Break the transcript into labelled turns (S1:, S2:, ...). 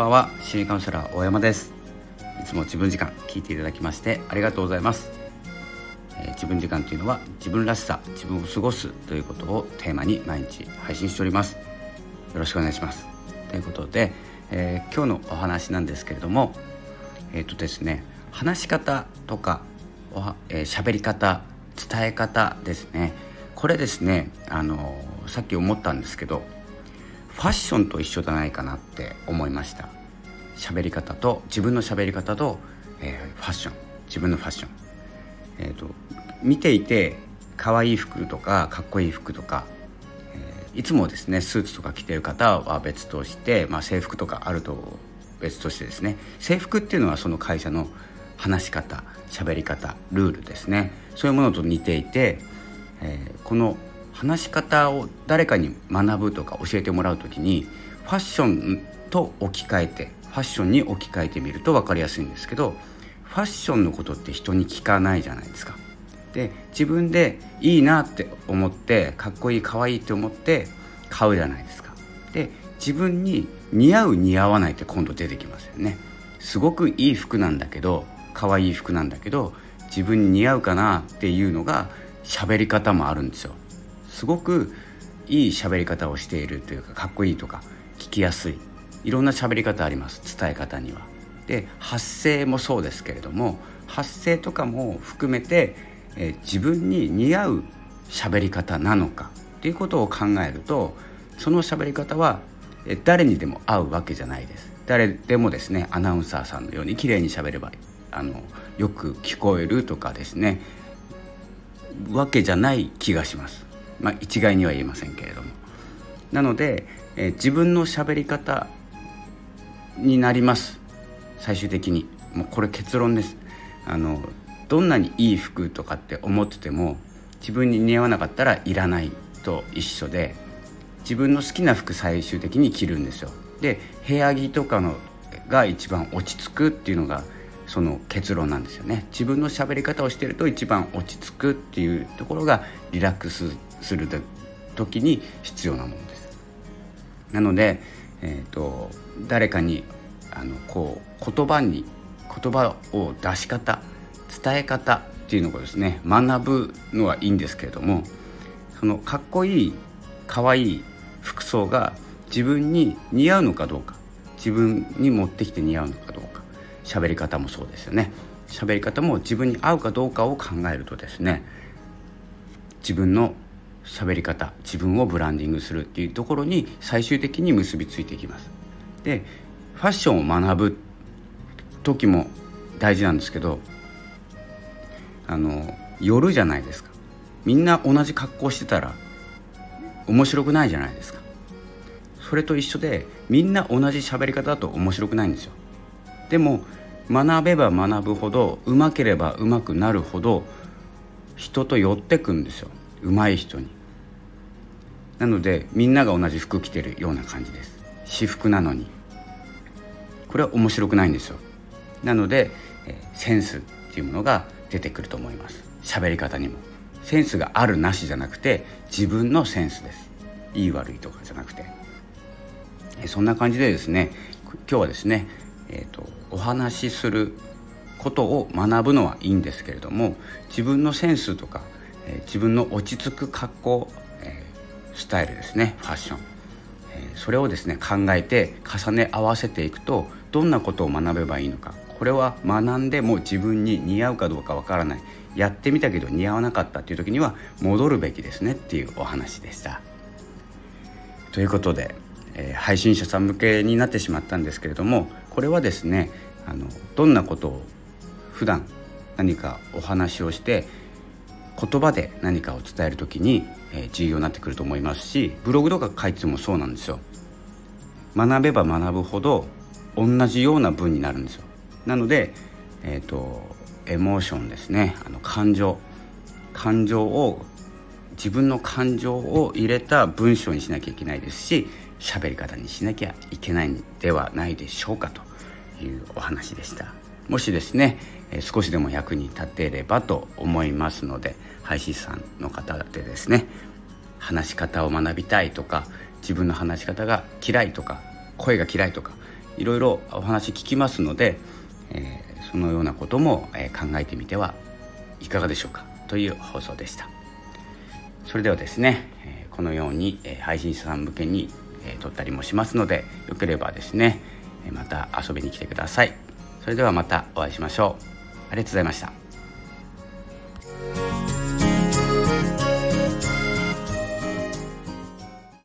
S1: ばんは。心理カウンセラー大山です。いつも自分時間聞いていただきましてありがとうございます、えー、自分時間というのは自分らしさ自分を過ごすということをテーマに毎日配信しております。よろしくお願いします。ということで、えー、今日のお話なんですけれどもえっ、ー、とですね話し方とかおは、えー、り方伝え方ですね。これですねあのさっき思ったんですけどファッションと一緒じゃないかなって思いました。喋り方と自分の喋り方と、えー、ファッション。自分のファッション。えっ、ー、と見ていて可愛い服とかかっこいい服とか、えー、いつもですねスーツとか着てる方は別として、まあ、制服とかあると別としてですね。制服っていうのはその会社の話し方喋り方ルールですね。そういうものと似ていて、えー、この話し方を誰かに学ぶとか教えてもらう時にファッションと置き換えてファッションに置き換えてみると分かりやすいんですけどファッションのことって人に聞かないじゃないですか。で自分でいいなって思ってかっこいいかわいいって思って買うじゃないですか。で自分に似合う似合わないって今度出てきますよね。すごくいい服なんだけど可愛い服なんだけど自分に似合うかなっていうのが喋り方もあるんですよ。すごくいい喋り方をしているというかかっこいいとか聞きやすい。いろんな喋り方あります伝え方には。で発声もそうですけれども発声とかも含めて、えー、自分に似合う喋り方なのかっていうことを考えるとその喋り方は誰にでも合うわけじゃないです。誰でもですねアナウンサーさんのように綺麗に喋ればあのよく聞こえるとかですねわけじゃない気がします。まあ、一概には言えませんけれども。なので、えー、自分の喋り方になります。最終的に。もうこれ結論です。あのどんなにいい服とかって思ってても自分に似合わなかったらいらないと一緒で自分の好きな服最終的に着るんですよ。で部屋着とかのが一番落ち着くっていうのがその結論なんですよね自分の喋り方をしてると一番落ち着くっていうところがリラックスする時に必要なものです。なので、えーと、誰かにあのこう言葉に言葉を出し方伝え方っていうのをですね学ぶのはいいんですけれどもそのかっこいいかわいい服装が自分に似合うのかどうか自分に持ってきて似合うのかどうか喋り方もそうですよね。喋り方も自分に合うかどうかを考えるとですね自分の喋り方自分をブランディングするっていうところに最終的に結びついていきます。でファッションを学ぶ時も大事なんですけどあの夜じゃないですか。みんな同じ格好してたら面白くないじゃないですか。それと一緒でみんな同じ喋り方だと面白くないんですよ。でも学べば学ぶほどうまければうまくなるほど人と寄ってくんですよ。上手い人に。なのでみんなが同じ服着てるような感じです。私服なのに。これは面白くないんですよ。なので、センスっていうものが出てくると思います。喋り方にも。センスがあるなしじゃなくて自分のセンスです。いい悪いとかじゃなくて、そんな感じでですね今日はですね、えーとお話しすることを学ぶのはいいんですけれども自分のセンスとかえ自分の落ち着く格好、えスタイルですねファッション、えそれをですね考えて重ね合わせていくとどんなことを学べばいいのかこれは学んでも自分に似合うかどうかわからないやってみたけど似合わなかったっていう時には戻るべきですねっていうお話でした。ということで、えー、配信者さん向けになってしまったんですけれどもこれはですねあのどんなことを普段何かお話をして言葉で何かを伝える時に、えー、重要になってくると思いますしブログとか書いてもそうなんですよ。学べば学ぶほど同じような文になるんですよ。なので、えーと、エモーションですねあの感情感情を自分の感情を入れた文章にしなきゃいけないですし喋り方にしなきゃいけないんではないでしょうかというお話でした。もしですね、え少しでも役に立てればと思いますので配信者さんの方でですね話し方を学びたいとか自分の話し方が嫌いとか声が嫌いとかいろいろお話聞きますので、えー、そのようなことも、え考えてみてはいかがでしょうかという放送でしたそれではですね、えこのように、え配信者さん向けに、え撮ったりもしますのでよければですねまた遊びに来てください。それではまたお会いしましょう。ありがとうございました。